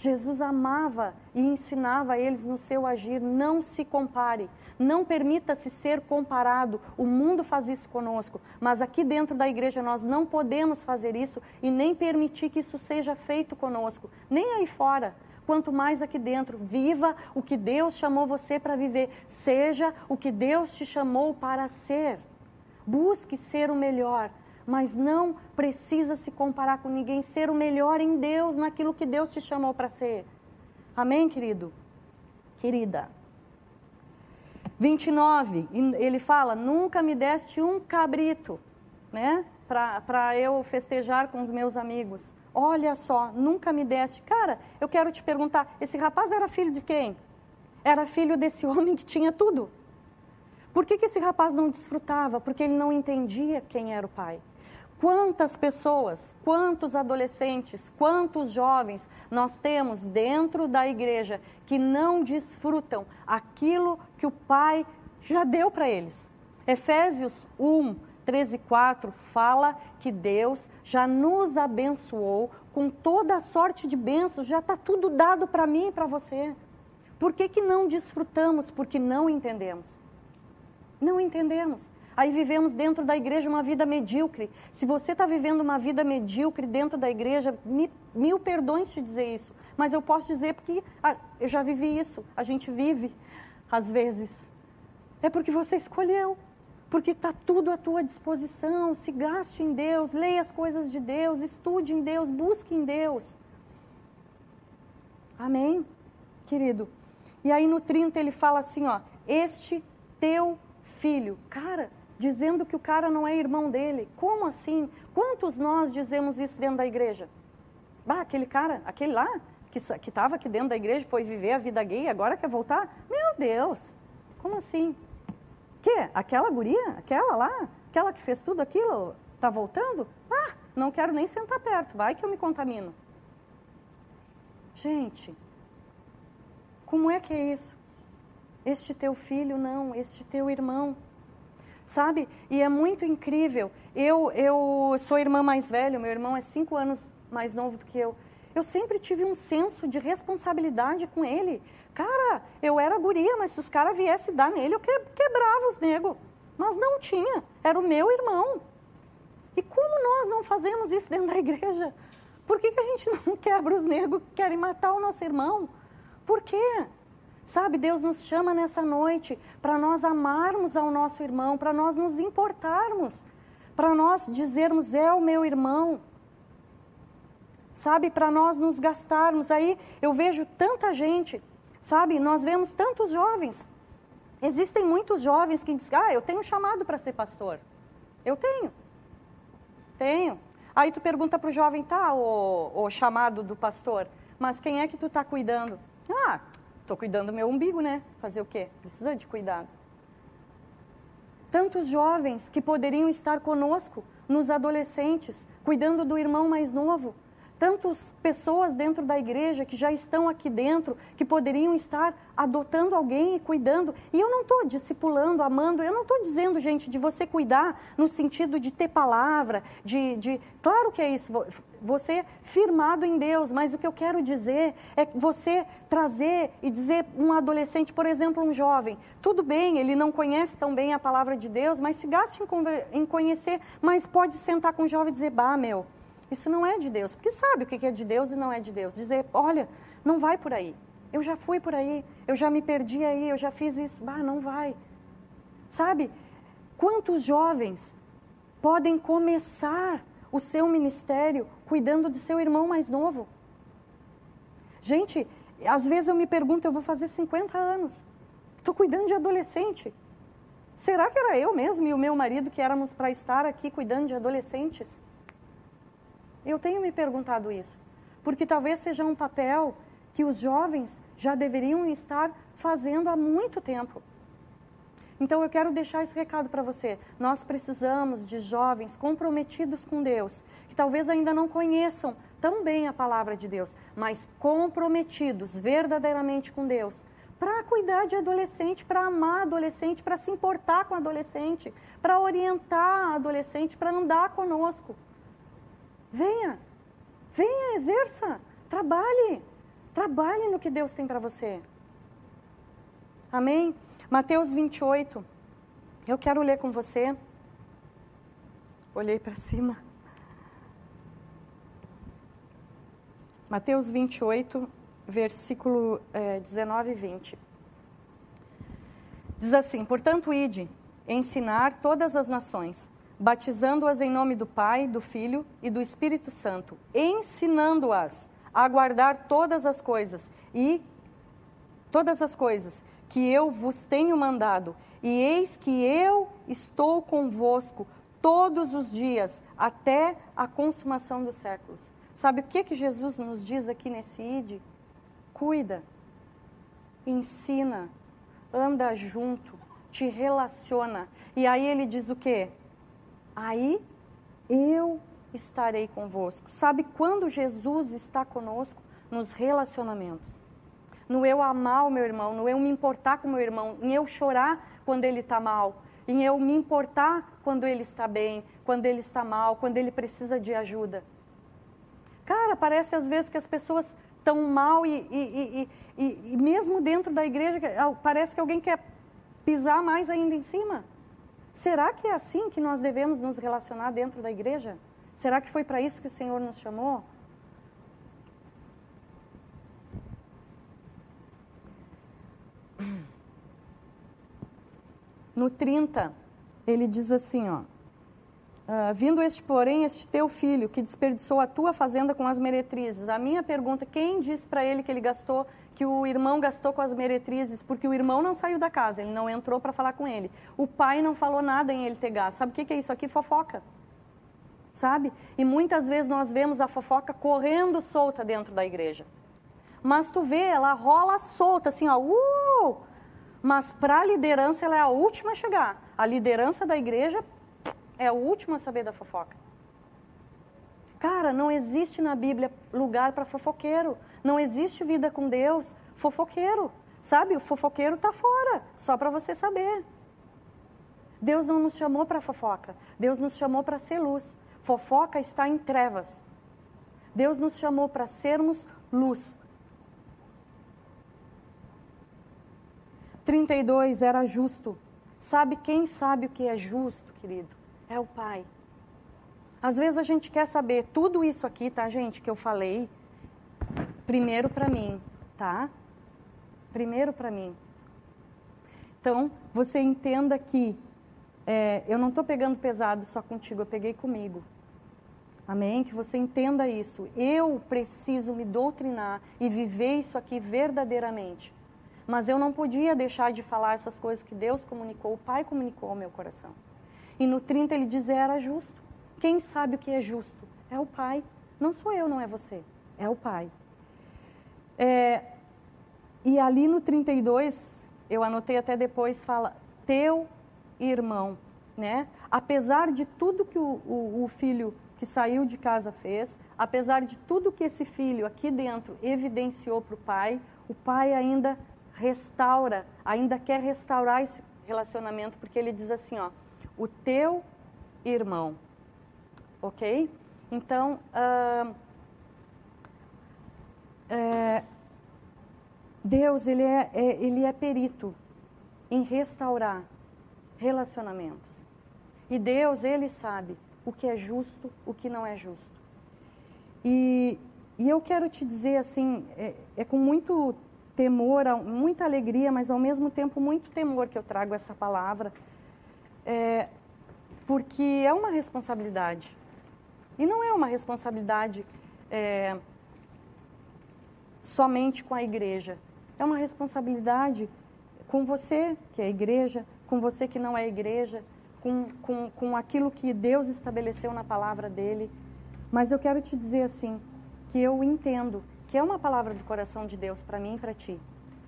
Speaker 1: Jesus amava e ensinava eles no seu agir, não se compare, não permita-se ser comparado. O mundo faz isso conosco, mas aqui dentro da igreja nós não podemos fazer isso e nem permitir que isso seja feito conosco, nem aí fora. Quanto mais aqui dentro, viva o que Deus chamou você para viver, seja o que Deus te chamou para ser. Busque ser o melhor, mas não precisa se comparar com ninguém, ser o melhor em Deus, naquilo que Deus te chamou para ser. Amém, querido? Querida. 29, ele fala: Nunca me deste um cabrito, né? Para eu festejar com os meus amigos. Olha só, nunca me deste. Cara, eu quero te perguntar: esse rapaz era filho de quem? Era filho desse homem que tinha tudo. Por que, que esse rapaz não desfrutava? Porque ele não entendia quem era o pai. Quantas pessoas, quantos adolescentes, quantos jovens nós temos dentro da igreja que não desfrutam aquilo que o Pai já deu para eles? Efésios 1, 13 e 4 fala que Deus já nos abençoou com toda a sorte de bênçãos, já está tudo dado para mim e para você. Por que, que não desfrutamos? Porque não entendemos. Não entendemos. Aí vivemos dentro da igreja uma vida medíocre. Se você está vivendo uma vida medíocre dentro da igreja, me, mil perdões te dizer isso. Mas eu posso dizer porque ah, eu já vivi isso. A gente vive, às vezes. É porque você escolheu. Porque está tudo à tua disposição. Se gaste em Deus, leia as coisas de Deus, estude em Deus, busque em Deus. Amém? Querido. E aí no 30 ele fala assim, ó, este teu filho. Cara, dizendo que o cara não é irmão dele. Como assim? Quantos nós dizemos isso dentro da igreja? Bah, aquele cara, aquele lá, que estava aqui dentro da igreja, foi viver a vida gay, agora quer voltar? Meu Deus! Como assim? Que? Aquela guria? Aquela lá? Aquela que fez tudo aquilo? Está voltando? Ah, não quero nem sentar perto, vai que eu me contamino. Gente, como é que é isso? Este teu filho não, este teu irmão sabe? E é muito incrível. Eu, eu sou irmã mais velha, meu irmão é cinco anos mais novo do que eu. Eu sempre tive um senso de responsabilidade com ele. Cara, eu era guria, mas se os caras viessem dar nele, eu quebrava os nego. Mas não tinha, era o meu irmão. E como nós não fazemos isso dentro da igreja? Por que, que a gente não quebra os negros que querem matar o nosso irmão? Por quê? Sabe, Deus nos chama nessa noite para nós amarmos ao nosso irmão, para nós nos importarmos, para nós dizermos é o meu irmão. Sabe, para nós nos gastarmos. Aí eu vejo tanta gente, sabe, nós vemos tantos jovens. Existem muitos jovens que dizem: "Ah, eu tenho chamado para ser pastor". Eu tenho. Tenho. Aí tu pergunta para o jovem, tá, o, o chamado do pastor, mas quem é que tu está cuidando? Ah, Estou cuidando do meu umbigo, né? Fazer o quê? Precisa de cuidado. Tantos jovens que poderiam estar conosco, nos adolescentes, cuidando do irmão mais novo. Tantas pessoas dentro da igreja que já estão aqui dentro, que poderiam estar adotando alguém e cuidando. E eu não estou discipulando, amando, eu não estou dizendo, gente, de você cuidar no sentido de ter palavra, de, de. Claro que é isso, você firmado em Deus, mas o que eu quero dizer é você trazer e dizer um adolescente, por exemplo, um jovem, tudo bem, ele não conhece tão bem a palavra de Deus, mas se gaste em, em conhecer, mas pode sentar com o jovem e dizer, bah, meu isso não é de Deus, porque sabe o que é de Deus e não é de Deus. Dizer, olha, não vai por aí. Eu já fui por aí, eu já me perdi aí, eu já fiz isso. Bah, não vai. Sabe? Quantos jovens podem começar o seu ministério cuidando do seu irmão mais novo? Gente, às vezes eu me pergunto, eu vou fazer 50 anos. Estou cuidando de adolescente. Será que era eu mesmo e o meu marido que éramos para estar aqui cuidando de adolescentes? Eu tenho me perguntado isso, porque talvez seja um papel que os jovens já deveriam estar fazendo há muito tempo. Então eu quero deixar esse recado para você. Nós precisamos de jovens comprometidos com Deus, que talvez ainda não conheçam tão bem a palavra de Deus, mas comprometidos verdadeiramente com Deus, para cuidar de adolescente, para amar adolescente, para se importar com adolescente, para orientar adolescente, para andar conosco. Venha, venha, exerça, trabalhe, trabalhe no que Deus tem para você. Amém? Mateus 28, eu quero ler com você. Olhei para cima. Mateus 28, versículo é, 19 e 20. Diz assim: Portanto, ide, ensinar todas as nações batizando-as em nome do Pai, do Filho e do Espírito Santo, ensinando-as a guardar todas as coisas e todas as coisas que eu vos tenho mandado, e eis que eu estou convosco todos os dias até a consumação dos séculos. Sabe o que que Jesus nos diz aqui nesse ide? Cuida, ensina, anda junto, te relaciona. E aí ele diz o quê? Aí eu estarei convosco. Sabe quando Jesus está conosco? Nos relacionamentos. No eu amar o meu irmão, no eu me importar com o meu irmão, em eu chorar quando ele está mal, em eu me importar quando ele está bem, quando ele está mal, quando ele precisa de ajuda. Cara, parece às vezes que as pessoas estão mal e, e, e, e, mesmo dentro da igreja parece que alguém quer pisar mais ainda em cima. Será que é assim que nós devemos nos relacionar dentro da igreja? Será que foi para isso que o Senhor nos chamou? No 30, ele diz assim, ó. Uh, vindo este, porém, este teu filho, que desperdiçou a tua fazenda com as meretrizes. A minha pergunta, quem disse para ele que ele gastou que o irmão gastou com as meretrizes, porque o irmão não saiu da casa, ele não entrou para falar com ele. O pai não falou nada em ele ter gasto. Sabe o que, que é isso aqui? Fofoca. Sabe? E muitas vezes nós vemos a fofoca correndo solta dentro da igreja. Mas tu vê, ela rola solta, assim, ó, uh! Mas para a liderança ela é a última a chegar. A liderança da igreja é a última a saber da fofoca. Cara, não existe na Bíblia lugar para fofoqueiro. Não existe vida com Deus fofoqueiro. Sabe? O fofoqueiro está fora, só para você saber. Deus não nos chamou para fofoca. Deus nos chamou para ser luz. Fofoca está em trevas. Deus nos chamou para sermos luz. 32 era justo. Sabe quem sabe o que é justo, querido? É o Pai. Às vezes a gente quer saber tudo isso aqui, tá, gente, que eu falei, primeiro para mim, tá? Primeiro para mim. Então, você entenda que é, eu não estou pegando pesado só contigo, eu peguei comigo. Amém? Que você entenda isso. Eu preciso me doutrinar e viver isso aqui verdadeiramente. Mas eu não podia deixar de falar essas coisas que Deus comunicou, o Pai comunicou ao meu coração. E no 30 ele diz: era justo. Quem sabe o que é justo? É o Pai. Não sou eu, não é você. É o Pai. É, e ali no 32, eu anotei até depois, fala, teu irmão. Né? Apesar de tudo que o, o, o filho que saiu de casa fez, apesar de tudo que esse filho aqui dentro evidenciou para o pai, o pai ainda restaura, ainda quer restaurar esse relacionamento, porque ele diz assim, ó, o teu irmão, ok? Então, uh, é, Deus ele é, é, ele é perito em restaurar relacionamentos. E Deus, Ele sabe o que é justo, o que não é justo. E, e eu quero te dizer assim, é, é com muito temor, muita alegria, mas ao mesmo tempo muito temor que eu trago essa palavra, é, porque é uma responsabilidade. E não é uma responsabilidade é, somente com a igreja, é uma responsabilidade com você, que é igreja, com você que não é igreja, com, com, com aquilo que Deus estabeleceu na palavra dele. Mas eu quero te dizer assim, que eu entendo que é uma palavra do coração de Deus para mim e para ti.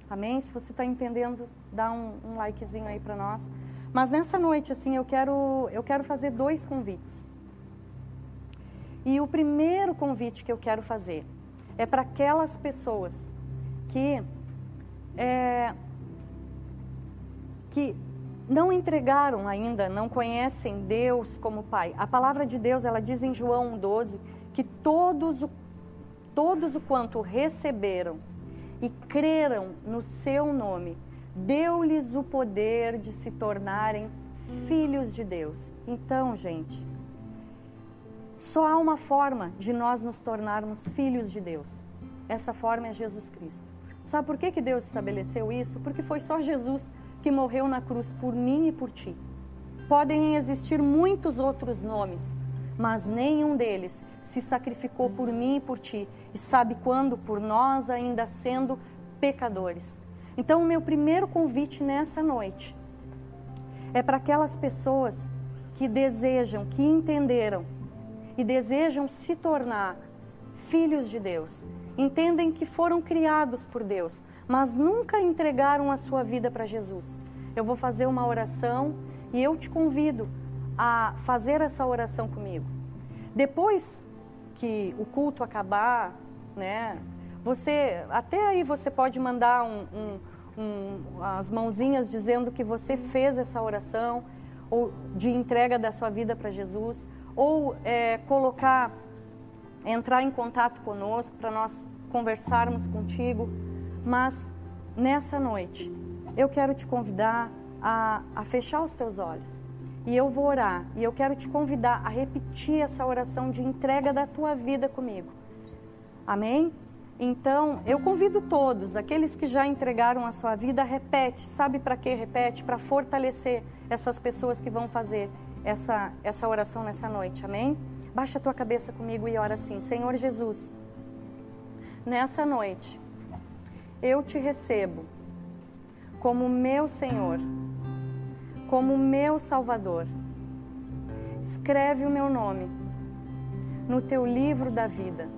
Speaker 1: Amém? Se você está entendendo, dá um, um likezinho aí para nós. Mas nessa noite, assim, eu quero, eu quero fazer dois convites. E o primeiro convite que eu quero fazer é para aquelas pessoas que é, que não entregaram ainda, não conhecem Deus como Pai. A palavra de Deus, ela diz em João 1,12 que todos o, todos o quanto receberam e creram no seu nome, deu-lhes o poder de se tornarem filhos de Deus. Então, gente, só há uma forma de nós nos tornarmos filhos de Deus. Essa forma é Jesus Cristo. Sabe por que, que Deus estabeleceu isso? Porque foi só Jesus que morreu na cruz por mim e por ti. Podem existir muitos outros nomes, mas nenhum deles se sacrificou por mim e por ti. E sabe quando? Por nós ainda sendo pecadores. Então, o meu primeiro convite nessa noite é para aquelas pessoas que desejam, que entenderam e desejam se tornar filhos de Deus. Entendem que foram criados por Deus, mas nunca entregaram a sua vida para Jesus. Eu vou fazer uma oração e eu te convido a fazer essa oração comigo. Depois que o culto acabar, né? Você até aí você pode mandar um, um, um, as mãozinhas dizendo que você fez essa oração ou de entrega da sua vida para Jesus, ou é, colocar, entrar em contato conosco para nós conversarmos contigo mas nessa noite, eu quero te convidar a, a fechar os teus olhos. E eu vou orar. E eu quero te convidar a repetir essa oração de entrega da tua vida comigo. Amém? Então, eu convido todos, aqueles que já entregaram a sua vida, repete. Sabe para que repete? Para fortalecer essas pessoas que vão fazer essa, essa oração nessa noite. Amém? Baixa a tua cabeça comigo e ora assim: Senhor Jesus, nessa noite, eu te recebo como meu Senhor, como meu Salvador. Escreve o meu nome no teu livro da vida.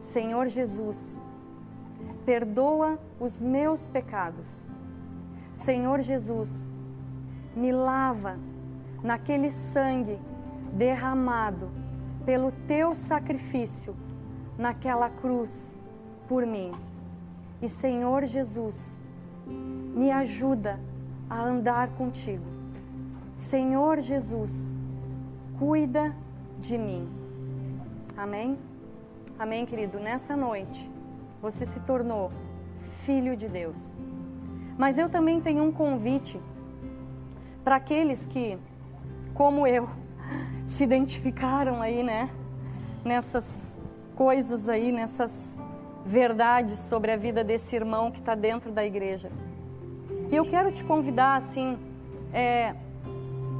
Speaker 1: Senhor Jesus, perdoa os meus pecados. Senhor Jesus, me lava naquele sangue derramado pelo teu sacrifício naquela cruz por mim. E Senhor Jesus, me ajuda a andar contigo. Senhor Jesus, cuida de mim. Amém? Amém, querido? Nessa noite, você se tornou filho de Deus. Mas eu também tenho um convite para aqueles que, como eu, se identificaram aí, né? Nessas coisas aí, nessas verdades sobre a vida desse irmão que está dentro da igreja. E eu quero te convidar, assim, é,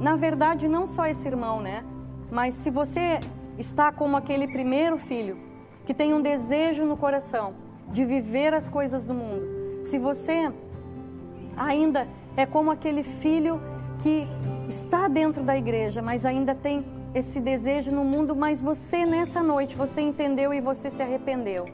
Speaker 1: na verdade, não só esse irmão, né? Mas se você está como aquele primeiro filho, que tem um desejo no coração de viver as coisas do mundo, se você ainda é como aquele filho que está dentro da igreja, mas ainda tem esse desejo no mundo, mas você nessa noite, você entendeu e você se arrependeu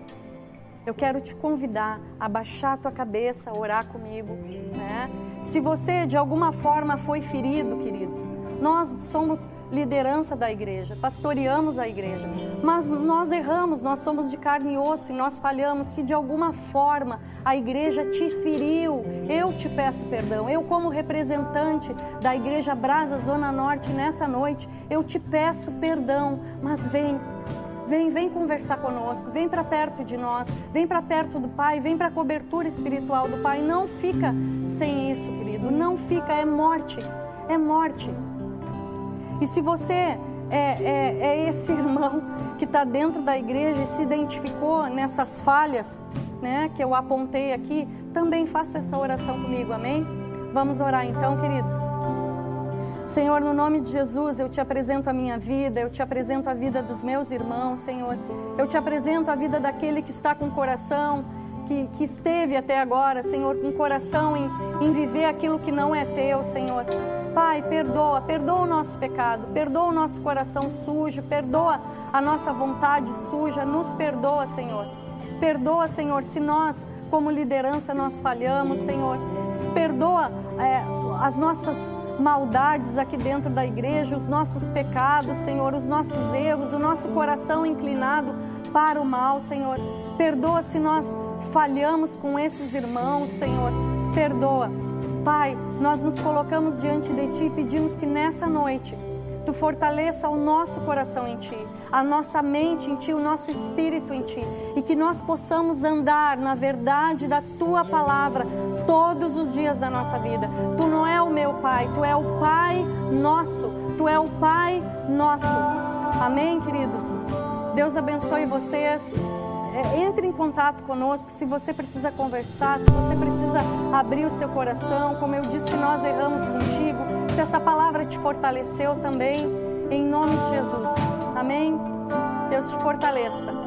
Speaker 1: eu quero te convidar a baixar a tua cabeça, orar comigo, né? Se você de alguma forma foi ferido, queridos, nós somos liderança da igreja, pastoreamos a igreja. Mas nós erramos, nós somos de carne e osso e nós falhamos. Se de alguma forma a igreja te feriu, eu te peço perdão. Eu, como representante da igreja Brasa Zona Norte nessa noite, eu te peço perdão. Mas vem, Vem, vem conversar conosco, vem para perto de nós, vem para perto do Pai, vem para a cobertura espiritual do Pai. Não fica sem isso, querido, não fica, é morte, é morte. E se você é, é, é esse irmão que está dentro da igreja e se identificou nessas falhas né, que eu apontei aqui, também faça essa oração comigo, amém? Vamos orar então, queridos. Senhor, no nome de Jesus, eu te apresento a minha vida, eu te apresento a vida dos meus irmãos, Senhor. Eu te apresento a vida daquele que está com coração, que, que esteve até agora, Senhor, com coração em, em viver aquilo que não é teu, Senhor. Pai, perdoa, perdoa o nosso pecado, perdoa o nosso coração sujo, perdoa a nossa vontade suja, nos perdoa, Senhor. Perdoa, Senhor, se nós, como liderança, nós falhamos, Senhor. Perdoa é, as nossas maldades aqui dentro da igreja, os nossos pecados, Senhor, os nossos erros, o nosso coração inclinado para o mal, Senhor. Perdoa se nós falhamos com esses irmãos, Senhor. Perdoa. Pai, nós nos colocamos diante de Ti e pedimos que nessa noite Tu fortaleça o nosso coração em Ti, a nossa mente em Ti, o nosso espírito em Ti, e que nós possamos andar na verdade da Tua palavra todos os dias da nossa vida. Tu não é o meu Pai, Tu é o Pai nosso, Tu é o Pai nosso. Amém, queridos? Deus abençoe vocês. É, entre em contato conosco se você precisa conversar, se você precisa abrir o seu coração. Como eu disse, nós erramos contigo. Se essa palavra te fortaleceu também, em nome de Jesus. Amém? Deus te fortaleça.